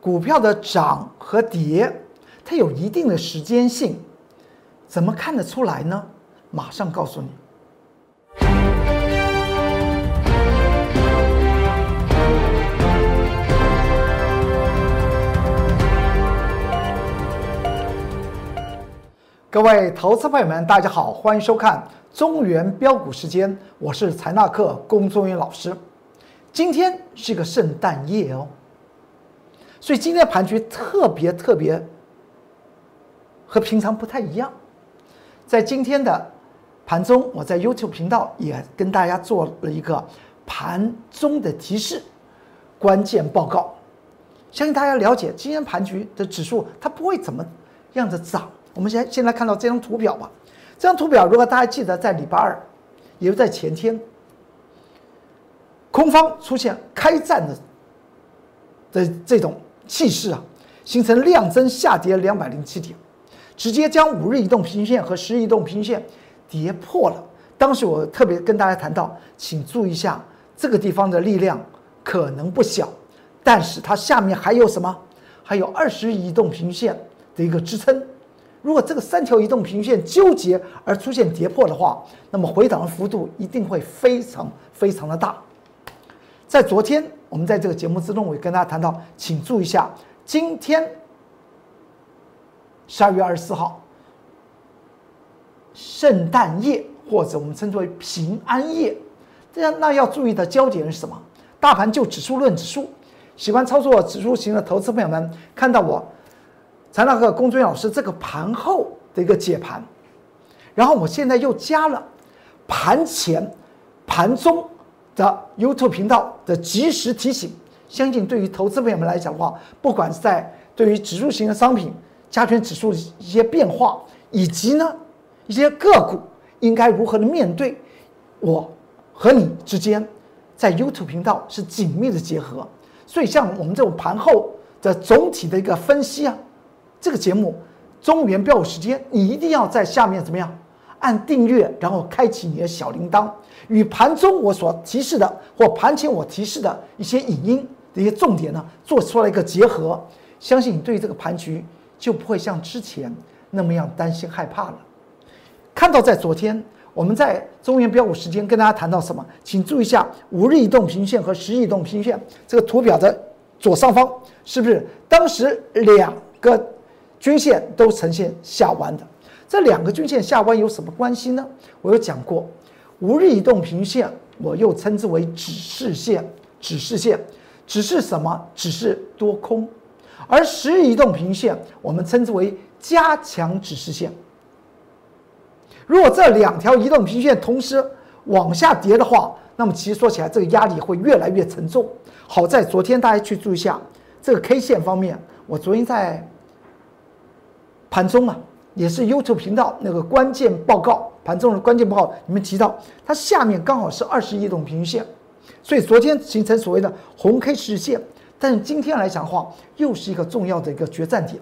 股票的涨和跌，它有一定的时间性，怎么看得出来呢？马上告诉你。各位投资朋友们，大家好，欢迎收看中原标股时间，我是财纳克龚宗元老师。今天是个圣诞夜哦，所以今天的盘局特别特别和平常不太一样。在今天的盘中，我在 YouTube 频道也跟大家做了一个盘中的提示关键报告，相信大家了解今天盘局的指数它不会怎么样的涨。我们先先来看到这张图表吧。这张图表，如果大家记得，在礼拜二，也就在前天，空方出现开战的的这种气势啊，形成量增下跌两百零七点，直接将五日移动平均线和十日移动平均线跌破了。当时我特别跟大家谈到，请注意一下这个地方的力量可能不小，但是它下面还有什么？还有二十日移动平均线的一个支撑。如果这个三条移动平均线纠结而出现跌破的话，那么回档的幅度一定会非常非常的大。在昨天，我们在这个节目之中，我也跟大家谈到，请注意一下，今天十二月二十四号，圣诞夜或者我们称之为平安夜，这样那要注意的焦点是什么？大盘就指数论指数，喜欢操作指数型的投资朋友们看到我。财纳克龚尊老师这个盘后的一个解盘，然后我现在又加了盘前、盘中的 YouTube 频道的及时提醒。相信对于投资朋友们来讲的话，不管是在对于指数型的商品、加权指数一些变化，以及呢一些个股应该如何的面对，我和你之间在 YouTube 频道是紧密的结合。所以像我们这种盘后的总体的一个分析啊。这个节目中原标有时间，你一定要在下面怎么样按订阅，然后开启你的小铃铛，与盘中我所提示的或盘前我提示的一些影音的一些重点呢，做出来一个结合，相信你对于这个盘局就不会像之前那么样担心害怕了。看到在昨天我们在中原标股时间跟大家谈到什么，请注意一下五日移动平均线和十日移动平均线这个图表的左上方是不是当时两个。均线都呈现下弯的，这两个均线下弯有什么关系呢？我有讲过，五日移动平均线我又称之为指示线，指示线指示什么？指示多空，而十日移动平均线我们称之为加强指示线。如果这两条移动平均线同时往下跌的话，那么其实说起来这个压力会越来越沉重。好在昨天大家去注意一下这个 K 线方面，我昨天在。盘中啊，也是 YouTube 频道那个关键报告，盘中的关键报告，你们提到它下面刚好是二十一动平均线，所以昨天形成所谓的红 K 实线，但是今天来讲的话，又是一个重要的一个决战点，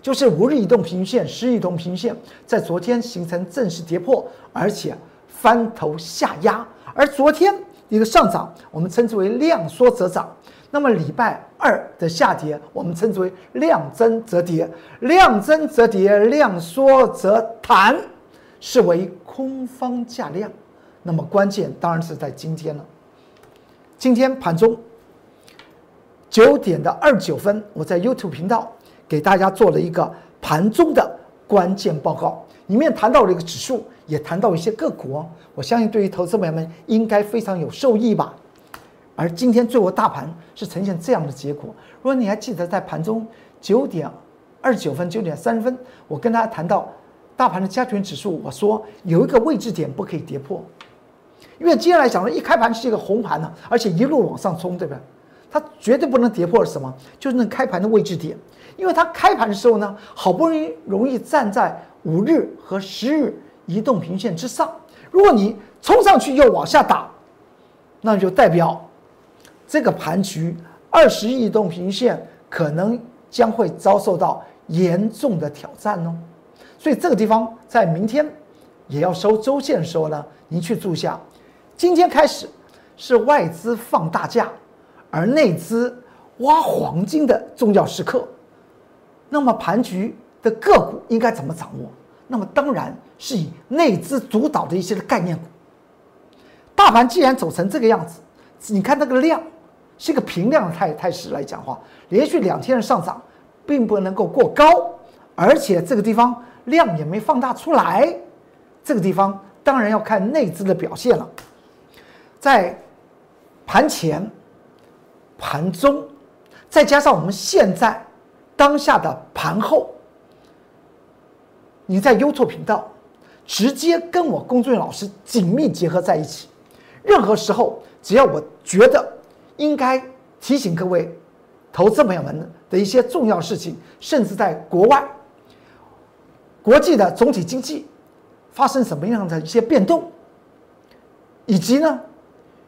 就是五日移动平均线、十日移动平均线在昨天形成正式跌破，而且翻头下压，而昨天一个上涨，我们称之为量缩则涨。那么礼拜二的下跌，我们称之为量增则跌，量增则跌，量缩则弹，视为空方价量。那么关键当然是在今天了。今天盘中九点的二九分，我在 YouTube 频道给大家做了一个盘中的关键报告，里面谈到了一个指数，也谈到一些个股。我相信对于投资朋友们应该非常有受益吧。而今天最后大盘是呈现这样的结果。如果你还记得在盘中九点二十九分、九点三十分，我跟大家谈到大盘的加权指数，我说有一个位置点不可以跌破，因为接下来讲了一开盘是一个红盘呢，而且一路往上冲，对不对？它绝对不能跌破什么？就是那开盘的位置点，因为它开盘的时候呢，好不容易容易站在五日和十日移动平线之上，如果你冲上去又往下打，那就代表。这个盘局二十亿动平线可能将会遭受到严重的挑战哦，所以这个地方在明天也要收周线的时候呢，您去注意下。今天开始是外资放大假，而内资挖黄金的重要时刻。那么盘局的个股应该怎么掌握？那么当然是以内资主导的一些的概念股。大盘既然走成这个样子，你看那个量是一个平量的态态势来讲话，连续两天的上涨，并不能够过高，而且这个地方量也没放大出来，这个地方当然要看内资的表现了。在盘前、盘中，再加上我们现在。当下的盘后，你在优错频道直接跟我工作人员老师紧密结合在一起。任何时候，只要我觉得应该提醒各位投资朋友们的一些重要事情，甚至在国外、国际的总体经济发生什么样的一些变动，以及呢，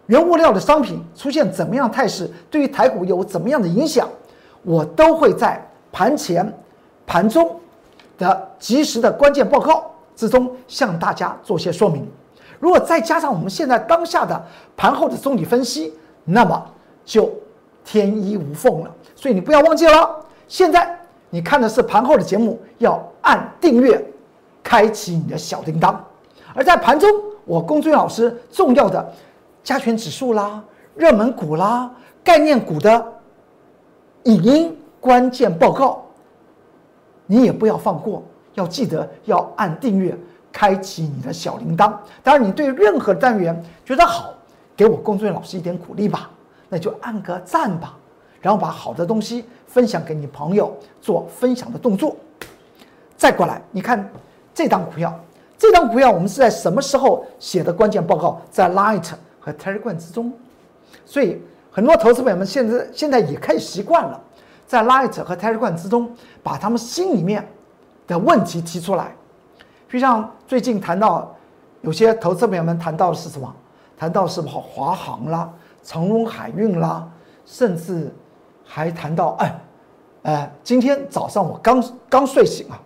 原物料的商品出现怎么样态势，对于台股有怎么样的影响，我都会在。盘前、盘中的及时的关键报告之中，向大家做些说明。如果再加上我们现在当下的盘后的总体分析，那么就天衣无缝了。所以你不要忘记了，现在你看的是盘后的节目，要按订阅，开启你的小铃铛。而在盘中，我龚俊老师重要的加权指数啦、热门股啦、概念股的影音。关键报告，你也不要放过，要记得要按订阅，开启你的小铃铛。当然，你对任何单元觉得好，给我工作人员老师一点鼓励吧，那就按个赞吧，然后把好的东西分享给你朋友，做分享的动作。再过来，你看这档股票，这档股票我们是在什么时候写的关键报告？在 Light 和 Telegram 之中，所以很多投资朋友们现在现在也开始习惯了。在 Light 和 Telegram 之中，把他们心里面的问题提出来。就像最近谈到有些投资朋友们谈到的是什么？谈到是华华航啦、长荣海运啦，甚至还谈到哎，呃，今天早上我刚刚睡醒啊，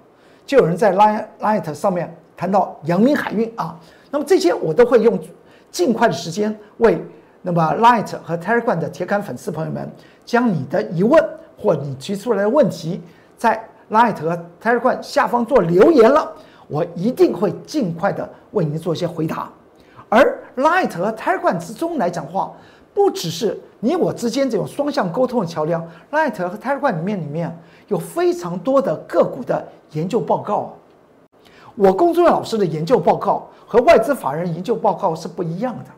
就有人在 Light Light 上面谈到阳明海运啊。那么这些我都会用尽快的时间为那么 Light 和 Telegram 的铁杆粉丝朋友们将你的疑问。或你提出来的问题，在 Light 和 Telegram 下方做留言了，我一定会尽快的为您做一些回答。而 Light 和 Telegram 之中来讲话，不只是你我之间这种双向沟通的桥梁，Light 和 Telegram 里面里面有非常多的个股的研究报告。我工作老师的研究报告和外资法人研究报告是不一样的，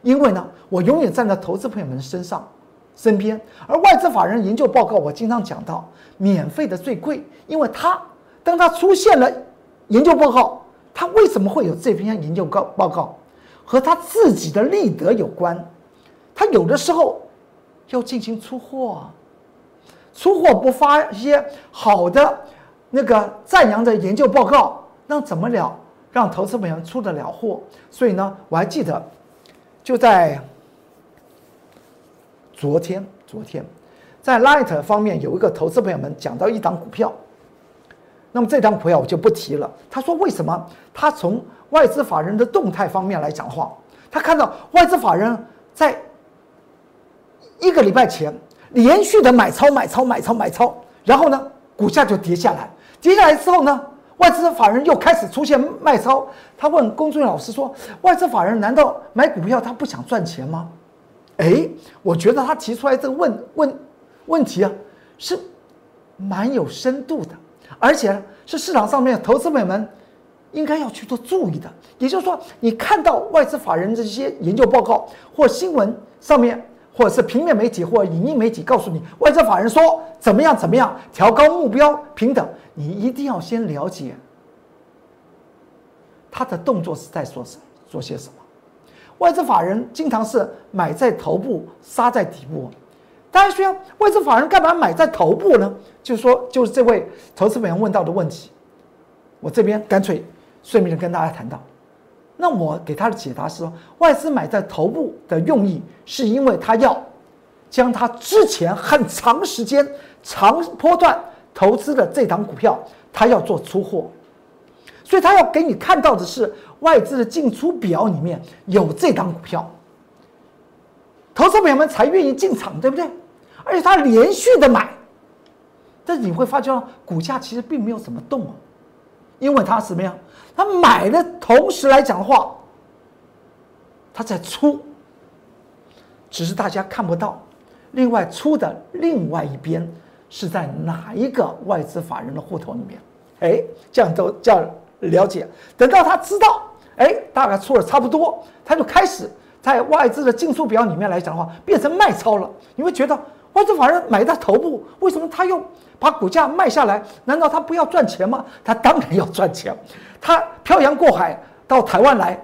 因为呢，我永远站在投资朋友们身上。身边，而外资法人研究报告，我经常讲到，免费的最贵，因为它当它出现了研究报告，它为什么会有这篇研究告报告，和他自己的立德有关，他有的时候要进行出货，啊出货不发一些好的那个赞扬的研究报告，那怎么了让投资朋友出得了货？所以呢，我还记得就在。昨天，昨天，在 Light 方面有一个投资朋友们讲到一档股票，那么这档股票我就不提了。他说为什么？他从外资法人的动态方面来讲话，他看到外资法人在一个礼拜前连续的买超、买超、买超、买超，然后呢，股价就跌下来。跌下来之后呢，外资法人又开始出现卖超。他问龚俊老师说：“外资法人难道买股票他不想赚钱吗？”哎，我觉得他提出来这个问问问题啊，是蛮有深度的，而且是市场上面投资美们应该要去做注意的。也就是说，你看到外资法人这些研究报告或新闻上面，或者是平面媒体或影音媒体告诉你，外资法人说怎么样怎么样，调高目标平等，你一定要先了解他的动作是在说什做些什么。外资法人经常是买在头部，杀在底部。大家说，外资法人干嘛买在头部呢？就是说，就是这位投资朋友问到的问题，我这边干脆顺便跟大家谈到。那我给他的解答是说，外资买在头部的用意，是因为他要将他之前很长时间、长波段投资的这档股票，他要做出货。所以他要给你看到的是外资的进出表里面有这档股票，投资朋友们才愿意进场，对不对？而且他连续的买，但是你会发觉股价其实并没有怎么动哦，因为它怎么样？它买的同时来讲的话，它在出，只是大家看不到。另外出的另外一边是在哪一个外资法人的户头里面？哎，这样都叫了解。等到他知道，哎，大概出了差不多，他就开始在外资的进出表里面来讲的话，变成卖超了。你会觉得外资法人买在头部，为什么他又把股价卖下来？难道他不要赚钱吗？他当然要赚钱。他漂洋过海到台湾来，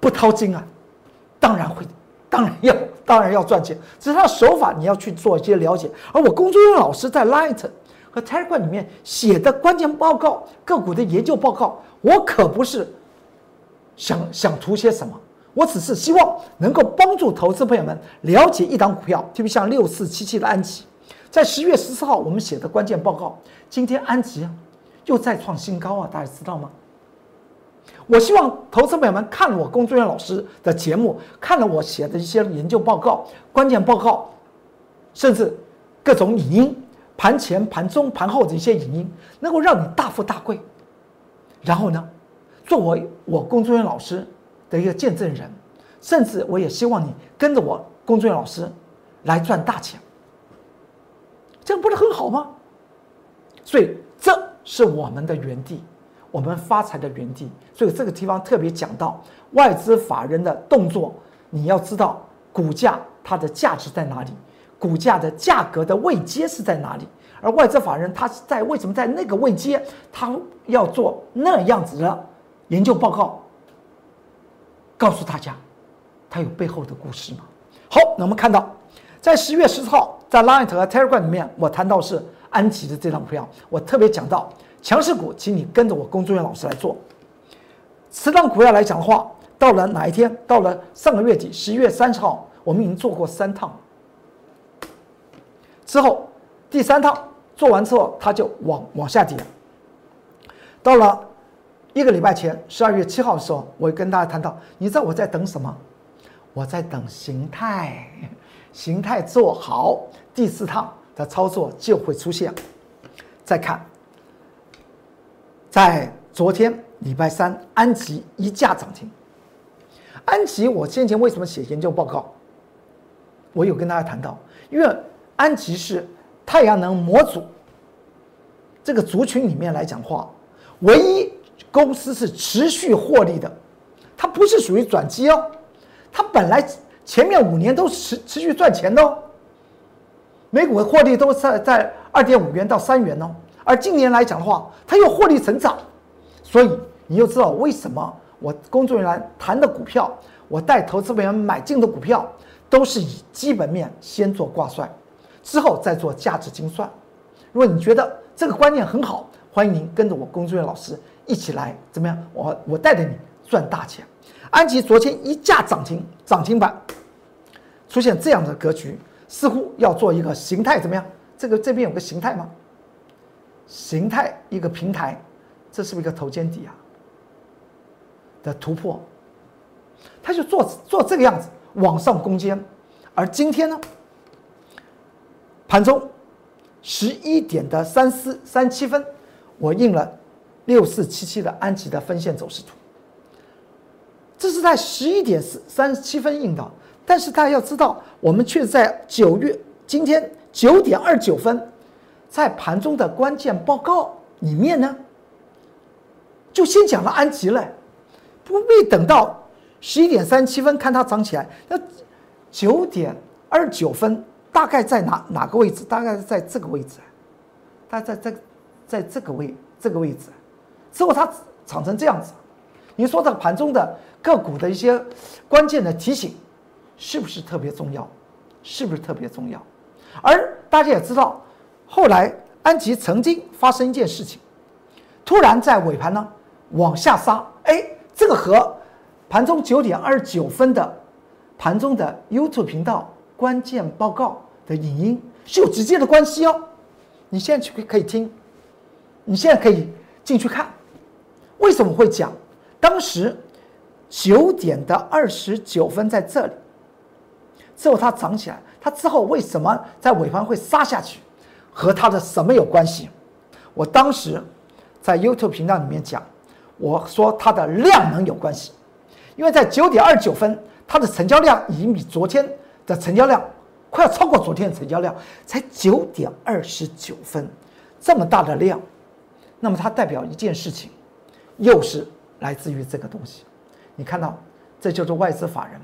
不掏金啊？当然会，当然要，当然要赚钱。只是他的手法你要去做一些了解。而我工作人员老师在 Light。和 Telegram 里面写的关键报告、个股的研究报告，我可不是想想图些什么，我只是希望能够帮助投资朋友们了解一档股票，特别像六四七七的安吉，在十月十四号我们写的关键报告，今天安吉又再创新高啊，大家知道吗？我希望投资朋友们看了我工作人员老师的节目，看了我写的一些研究报告、关键报告，甚至各种语音。盘前、盘中、盘后的一些影音，能够让你大富大贵。然后呢，作为我工作人员老师的一个见证人，甚至我也希望你跟着我工作老师来赚大钱，这样不是很好吗？所以这是我们的原地，我们发财的原地。所以这个地方特别讲到外资法人的动作，你要知道股价它的价值在哪里。股价的价格的位阶是在哪里？而外资法人他是在为什么在那个位阶，他要做那样子的研究报告，告诉大家，它有背后的故事吗？好，那我们看到，在十月十四号，在 Line 和 Telegram 里面，我谈到是安吉的这张股票，我特别讲到强势股，请你跟着我工作人员老师来做。此张股票来讲的话，到了哪一天？到了上个月底，十一月三十号，我们已经做过三趟。之后，第三趟做完之后，它就往往下跌。到了一个礼拜前，十二月七号的时候，我跟大家谈到，你知道我在等什么？我在等形态，形态做好，第四趟的操作就会出现。再看，在昨天礼拜三，安吉一价涨停。安吉，我先前为什么写研究报告？我有跟大家谈到，因为。安吉是太阳能模组这个族群里面来讲话，唯一公司是持续获利的，它不是属于转机哦，它本来前面五年都持持续赚钱的哦，每股的获利都在在二点五元到三元哦，而今年来讲的话，它又获利成长，所以你又知道为什么我工作人员谈的股票，我带投资人员买进的股票，都是以基本面先做挂帅。之后再做价值精算。如果你觉得这个观念很好，欢迎您跟着我工作人员老师一起来怎么样？我我带着你赚大钱。安吉昨天一价涨停，涨停板出现这样的格局，似乎要做一个形态怎么样？这个这边有个形态吗？形态一个平台，这是不是一个头肩底啊？的突破，它就做做这个样子往上攻坚，而今天呢？盘中十一点的三四三七分，我印了六四七七的安吉的分线走势图。这是在十一点四三十七分印的，但是大家要知道，我们却在九月今天九点二九分，在盘中的关键报告里面呢，就先讲了安吉了，不必等到十一点三十七分看它涨起来。那九点二九分。大概在哪哪个位置？大概是在这个位置，大概在这，在这个位这个位置，之后它长成这样子。你说这个盘中的个股的一些关键的提醒，是不是特别重要？是不是特别重要？而大家也知道，后来安吉曾经发生一件事情，突然在尾盘呢往下杀，哎，这个和盘中九点二十九分的盘中的 YouTube 频道。关键报告的影音是有直接的关系哦，你现在去可以听，你现在可以进去看，为什么会讲？当时九点的二十九分在这里，之后它涨起来，它之后为什么在尾盘会杀下去，和它的什么有关系？我当时在 YouTube 频道里面讲，我说它的量能有关系，因为在九点二九分，它的成交量已经比昨天的成交量快要超过昨天的成交量，才九点二十九分，这么大的量，那么它代表一件事情，又是来自于这个东西。你看到，这就是外资法人。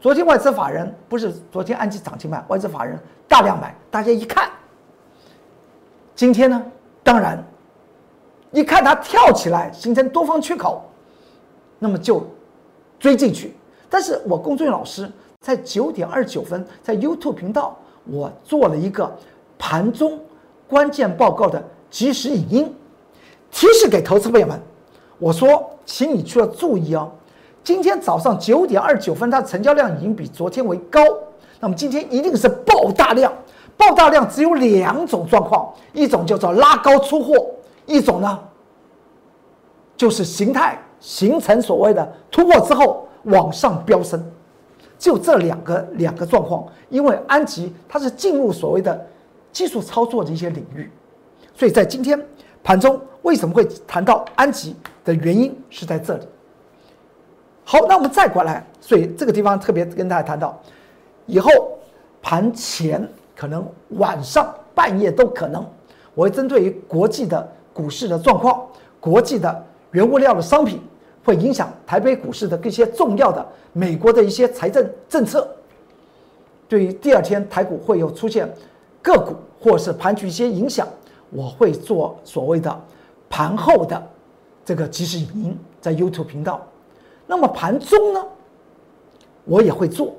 昨天外资法人不是昨天按期涨停板，外资法人大量买，大家一看，今天呢，当然，一看它跳起来形成多方缺口，那么就追进去。但是我龚俊老师在九点二十九分在 YouTube 频道，我做了一个盘中关键报告的即时影音，提示给投资朋友们，我说，请你去要注意哦。今天早上九点二九分，它的成交量已经比昨天为高。那么今天一定是爆大量，爆大量只有两种状况，一种叫做拉高出货，一种呢就是形态形成所谓的突破之后往上飙升，就这两个两个状况。因为安吉它是进入所谓的技术操作的一些领域，所以在今天盘中为什么会谈到安吉的原因是在这里。好，那我们再过来，所以这个地方特别跟大家谈到，以后盘前可能晚上半夜都可能，我会针对于国际的股市的状况，国际的原物料的商品会影响台北股市的一些重要的美国的一些财政政策，对于第二天台股会有出现个股或是盘局一些影响，我会做所谓的盘后的这个即时影音在 YouTube 频道。那么盘中呢，我也会做，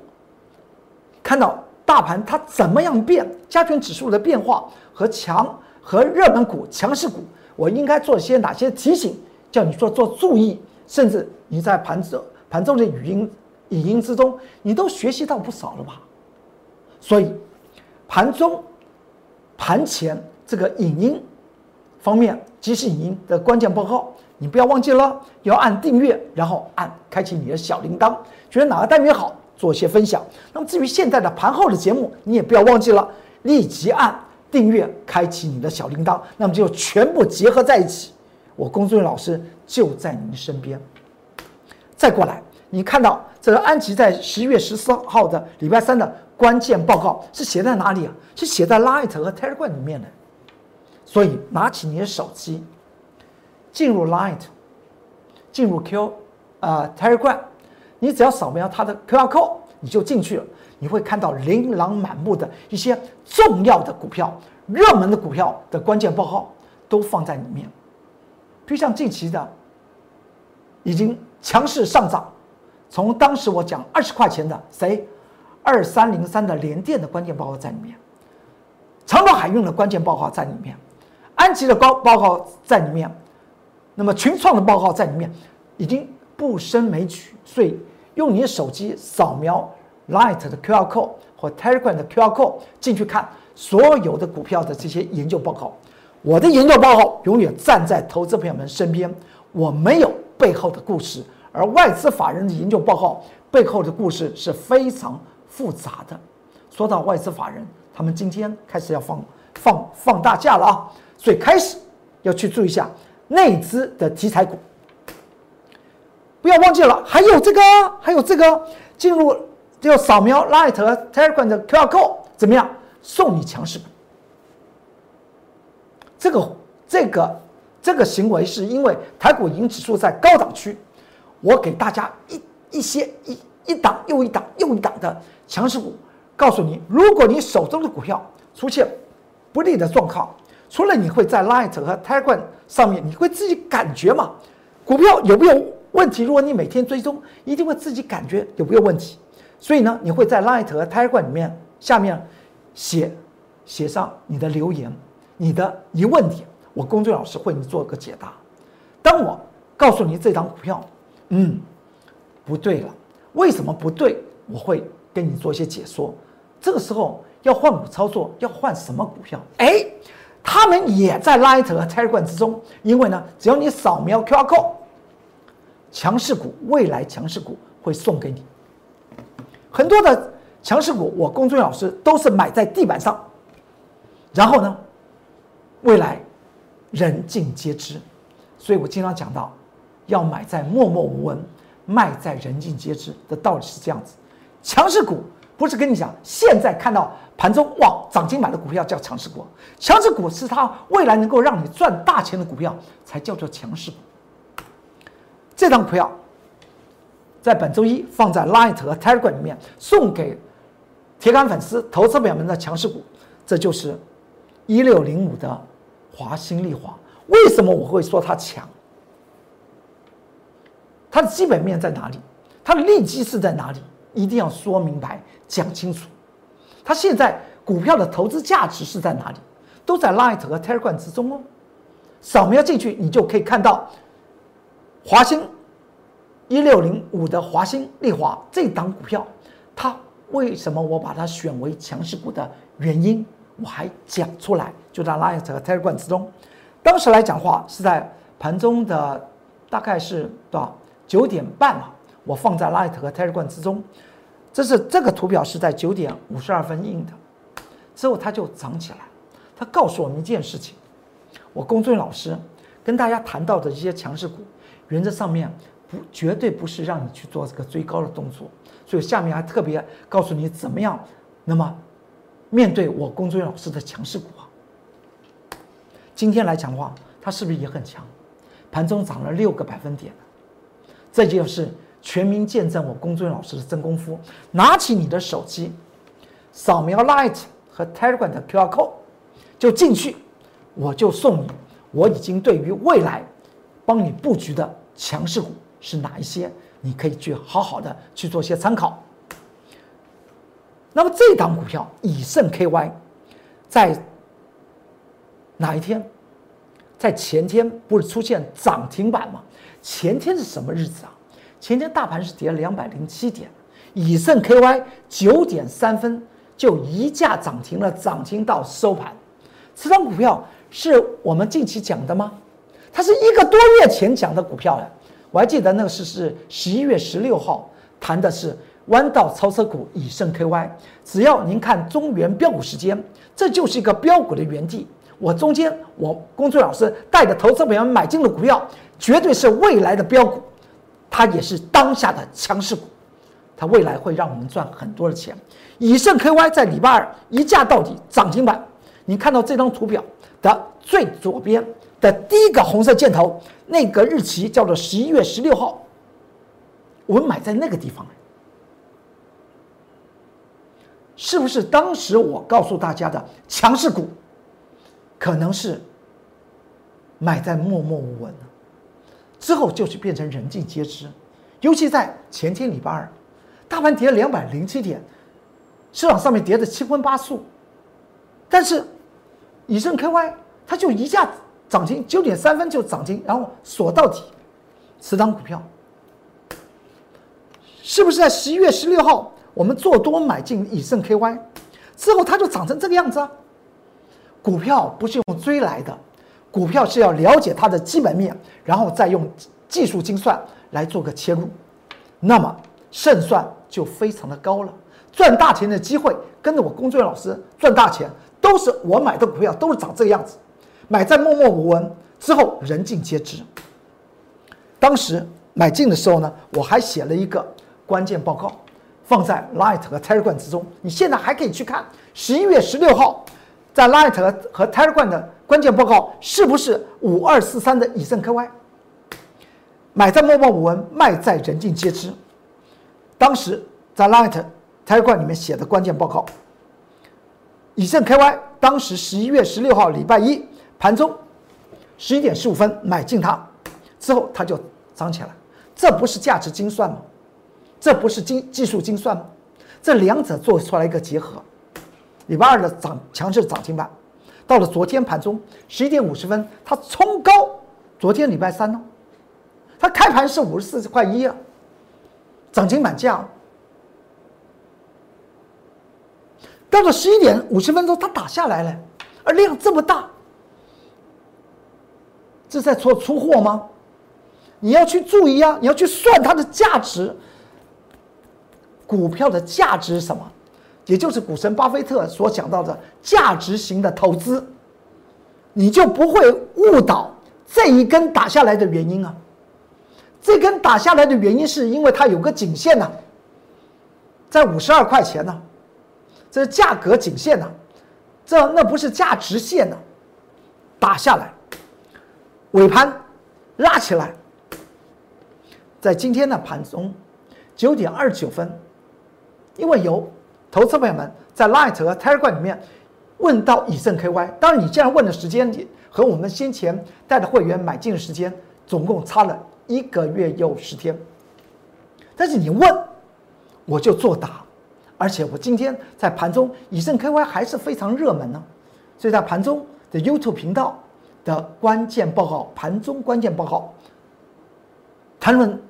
看到大盘它怎么样变，加权指数的变化和强和热门股、强势股，我应该做些哪些提醒，叫你做做注意，甚至你在盘中盘中的语音语音之中，你都学习到不少了吧？所以盘中盘前这个影音方面，即时影音的关键报告。你不要忘记了，要按订阅，然后按开启你的小铃铛。觉得哪个单元好，做一些分享。那么至于现在的盘后的节目，你也不要忘记了，立即按订阅，开启你的小铃铛。那么就全部结合在一起，我龚俊老师就在您身边。再过来，你看到这个安吉在十一月十四号的礼拜三的关键报告是写在哪里啊？是写在 Light 和 Telegram 里面的。所以拿起你的手机。进入 Light，进入 Q，啊 Telegram，你只要扫描它的 QR code，你就进去了。你会看到琳琅满目的一些重要的股票、热门的股票的关键报告都放在里面。就像近期的，已经强势上涨，从当时我讲二十块钱的谁，二三零三的联电的关键报告在里面，长岛海运的关键报告在里面，安吉的高报告在里面。那么群创的报告在里面已经不胜枚举，所以用你的手机扫描 Light 的 QR code 或 Telegram 的 QR code 进去看所有的股票的这些研究报告。我的研究报告永远站在投资朋友们身边，我没有背后的故事，而外资法人的研究报告背后的故事是非常复杂的。说到外资法人，他们今天开始要放放放大假了啊，所以开始要去注意一下。内资的题材股，不要忘记了，还有这个，还有这个，进入就扫描 Light 和 Telegram 的 QR code，怎么样？送你强势股。这个这个这个行为是因为台股已经指数在高档区，我给大家一一些一一档又一档又一档的强势股，告诉你，如果你手中的股票出现不利的状况。除了你会在 Light 和 Telegram 上面，你会自己感觉嘛？股票有没有问题？如果你每天追踪，一定会自己感觉有没有问题。所以呢，你会在 Light 和 Telegram 里面下面写写上你的留言、你的疑问点，我工作老师会你做个解答。当我告诉你这张股票，嗯，不对了，为什么不对？我会跟你做一些解说。这个时候要换股操作，要换什么股票？哎。他们也在 Light 和 Telegram 之中，因为呢，只要你扫描 QR code，强势股未来强势股会送给你很多的强势股，我龚俊老师都是买在地板上，然后呢，未来人尽皆知，所以我经常讲到，要买在默默无闻，卖在人尽皆知的道理是这样子。强势股不是跟你讲，现在看到盘中哇涨停板的股票叫强势股，强势股是它未来能够让你赚大钱的股票才叫做强势股。这张股票在本周一放在 Light 和 Telegram 里面送给。铁杆粉丝、投资朋友们的强势股，这就是一六零五的华兴丽华。为什么我会说它强？它的基本面在哪里？它的利基是在哪里？一定要说明白、讲清楚。它现在股票的投资价值是在哪里？都在 Light 和 Telegram 之中哦。扫描进去，你就可以看到华兴一六零五的华兴丽华这档股票，它。为什么我把它选为强势股的原因，我还讲出来，就在 Light 和 Telegram 之中。当时来讲话是在盘中的大概是多少九点半嘛，我放在 Light 和 Telegram 之中。这是这个图表是在九点五十二分印的，之后它就涨起来。它告诉我们一件事情：我龚俊老师跟大家谈到的一些强势股，原则上面不绝对不是让你去做这个追高的动作。所以下面还特别告诉你怎么样，那么面对我龚俊老师的强势股啊，今天来讲的话，它是不是也很强？盘中涨了六个百分点，这就是全民见证我龚俊老师的真功夫。拿起你的手机，扫描 Light 和 Telegram 的 QR code 就进去，我就送你我已经对于未来帮你布局的强势股是哪一些。你可以去好好的去做些参考。那么这档股票以盛 KY，在哪一天？在前天不是出现涨停板吗？前天是什么日子啊？前天大盘是跌了两百零七点，以盛 KY 九点三分就一价涨停了，涨停到收盘。这张股票是我们近期讲的吗？它是一个多月前讲的股票了。我还记得那个是是十一月十六号谈的是弯道超车股以盛 KY，只要您看中原标股时间，这就是一个标股的原地。我中间我工作老师带着投资朋友买进的股票，绝对是未来的标股，它也是当下的强势股，它未来会让我们赚很多的钱。以盛 KY 在礼拜二一价到底涨停板，你看到这张图表的最左边。的第一个红色箭头，那个日期叫做十一月十六号，我们买在那个地方，是不是当时我告诉大家的强势股，可能是买在默默无闻呢之后就是变成人尽皆知，尤其在前天礼拜二，大盘跌了两百零七点，市场上面跌的七荤八素，但是以盛 KY 它就一下。涨停九点三分就涨停，然后锁到底，此档股票是不是在十一月十六号我们做多买进以盛 KY 之后，它就涨成这个样子啊？股票不是用追来的，股票是要了解它的基本面，然后再用技术精算来做个切入，那么胜算就非常的高了。赚大钱的机会，跟着我工作老师赚大钱，都是我买的股票都是长这个样子。买在默默无闻之后，人尽皆知。当时买进的时候呢，我还写了一个关键报告，放在 Light 和 Telegram 之中。你现在还可以去看十一月十六号在 Light 和 Telegram 的关键报告，是不是五二四三的以盛 KY？买在默默无闻，卖在人尽皆知。当时在 Light Telegram 里面写的关键报告，以盛 KY 当时十一月十六号礼拜一。盘中十一点十五分买进它，之后它就涨起来，这不是价值精算吗？这不是精技术精算吗？这两者做出来一个结合，礼拜二的涨强势涨停板，到了昨天盘中十一点五十分，它冲高，昨天礼拜三呢，它开盘是五十四块一啊，涨停板价，到了十一点五十分钟它打下来了，而量这么大。是在做出货吗？你要去注意啊！你要去算它的价值。股票的价值是什么？也就是股神巴菲特所讲到的价值型的投资，你就不会误导这一根打下来的原因啊。这根打下来的原因是因为它有个颈线呢，在五十二块钱呢，这是价格颈线呢，这那不是价值线呢，打下来，尾盘拉起来，在今天的盘中九点二十九分，因为有。投资朋友们在 Light 和 Telegram 里面问到以盛 KY，当然你这样问的时间和我们先前带的会员买进的时间总共差了一个月又十天，但是你问我就作答，而且我今天在盘中以盛 KY 还是非常热门呢，所以在盘中的 YouTube 频道的关键报告盘中关键报告谈论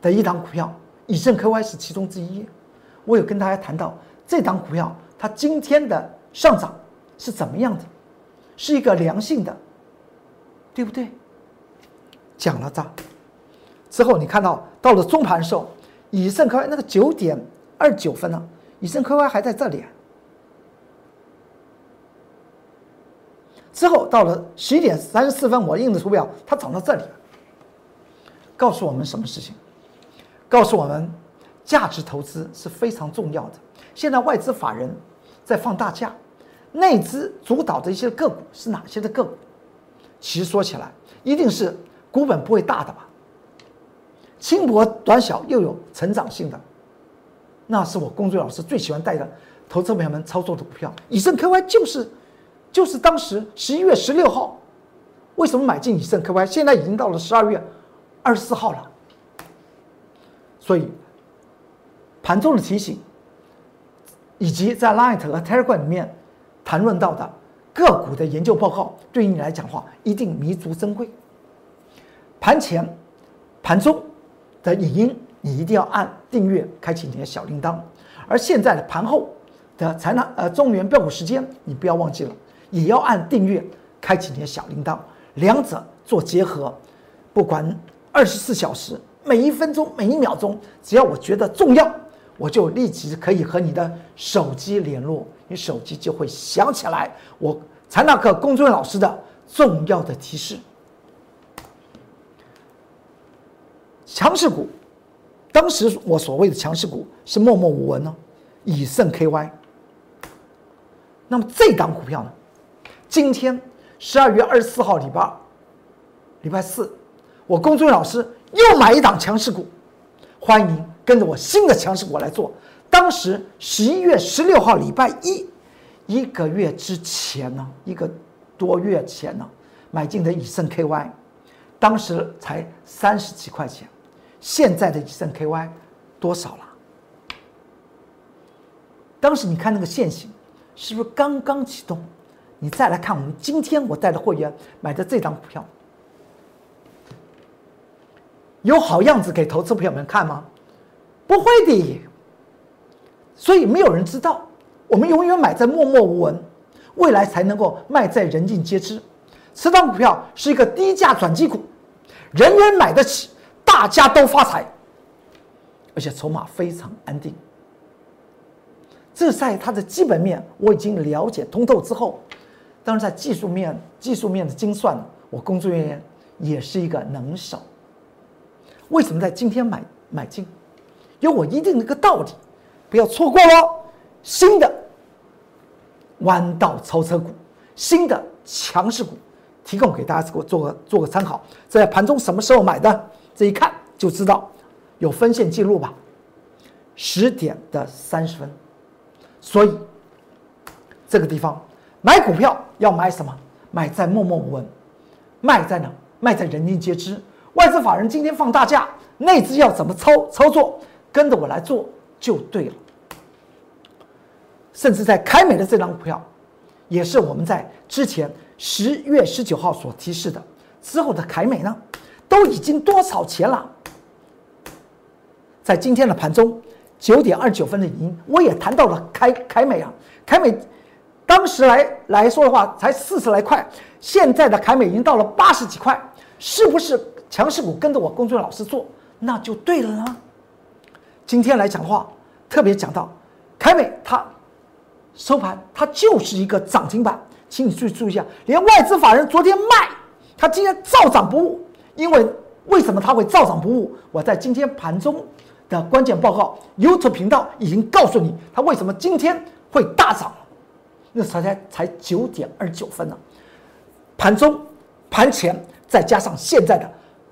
的一档股票以盛 KY 是其中之一，我有跟大家谈到。这档股票它今天的上涨是怎么样的？是一个良性的，对不对？讲了这之后，你看到到了中盘时候，以盛科那个九点二九分呢，以盛科 Y 还在这里。之后到了十一点三十四分，我印的图表它涨到这里，告诉我们什么事情？告诉我们价值投资是非常重要的。现在外资法人在放大假，内资主导的一些个股是哪些的个股？其实说起来，一定是股本不会大的吧，轻薄短小又有成长性的，那是我工作老师最喜欢带的投资朋友们操作的股票。以盛 KY 就是，就是当时十一月十六号，为什么买进以盛 KY？现在已经到了十二月二十四号了，所以盘中的提醒。以及在 Light 和 Telegram 里面谈论到的个股的研究报告，对于你来讲话一定弥足珍贵。盘前、盘中的影音，你一定要按订阅，开启你的小铃铛。而现在的盘后的财纳呃中原标股时间，你不要忘记了，也要按订阅，开启你的小铃铛，两者做结合。不管二十四小时，每一分钟、每一秒钟，只要我觉得重要。我就立即可以和你的手机联络，你手机就会响起来。我财纳克龚俊老师的重要的提示：强势股，当时我所谓的强势股是默默无闻呢，以盛 KY。那么这档股票呢？今天十二月二十四号礼拜二、礼拜四，我龚俊老师又买一档强势股，欢迎。跟着我新的强势股来做。当时十一月十六号礼拜一，一个月之前呢，一个多月前呢，买进的以盛 KY，当时才三十几块钱，现在的以盛 KY 多少了？当时你看那个线型，是不是刚刚启动？你再来看我们今天我带的会员买的这张股票，有好样子给投资朋友们看吗？不会的，所以没有人知道。我们永远买在默默无闻，未来才能够卖在人尽皆知。此档股票是一个低价转机股，人人买得起，大家都发财，而且筹码非常安定。这在它的基本面我已经了解通透之后，当然在技术面、技术面的精算，我工作人员也是一个能手。为什么在今天买买进？有我一定的一个道理，不要错过喽！新的弯道超车股，新的强势股，提供给大家做做个做个参考。在盘中什么时候买的？这一看就知道，有分线记录吧？十点的三十分，所以这个地方买股票要买什么？买在默默无闻，卖在哪？卖在人尽皆知。外资法人今天放大假，内资要怎么操操作？跟着我来做就对了。甚至在凯美的这张股票，也是我们在之前十月十九号所提示的。之后的凯美呢，都已经多少钱了？在今天的盘中九点二九分的语音，我也谈到了凯凯美啊。凯美当时来来说的话，才四十来块，现在的凯美已经到了八十几块，是不是强势股？跟着我工作老师做，那就对了呢。今天来讲的话，特别讲到凯美，它收盘它就是一个涨停板，请你注意注意一下，连外资法人昨天卖，它今天照涨不误。因为为什么它会照涨不误？我在今天盘中的关键报告 YouTube 频道已经告诉你，它为什么今天会大涨。那才才才九点二九分呢，盘中、盘前再加上现在的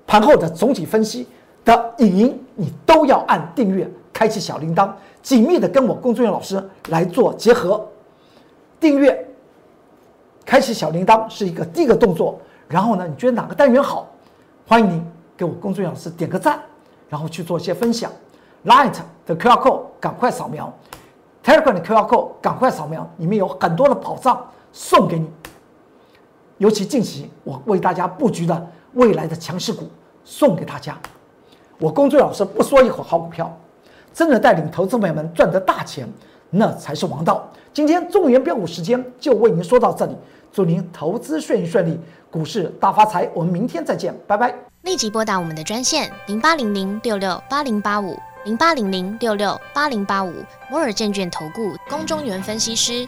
盘后的总体分析的影音，你都要按订阅，开启小铃铛，紧密的跟我工作人员老师来做结合。订阅、开启小铃铛是一个第一个动作。然后呢，你觉得哪个单元好，欢迎您给我工作人员老师点个赞，然后去做一些分享。Light 的 QR code 赶快扫描。Telegram 的 QR code 赶快扫描，里面有很多的宝藏送给你。尤其近期我为大家布局的未来的强势股送给大家。我工作老师不说一口好股票，真的带领投资朋友们赚得大钱，那才是王道。今天中原标股时间就为您说到这里，祝您投资顺利顺利，股市大发财。我们明天再见，拜拜。立即拨打我们的专线零八零零六六八零八五。零八零零六六八零八五摩尔证券投顾龚中原分析师，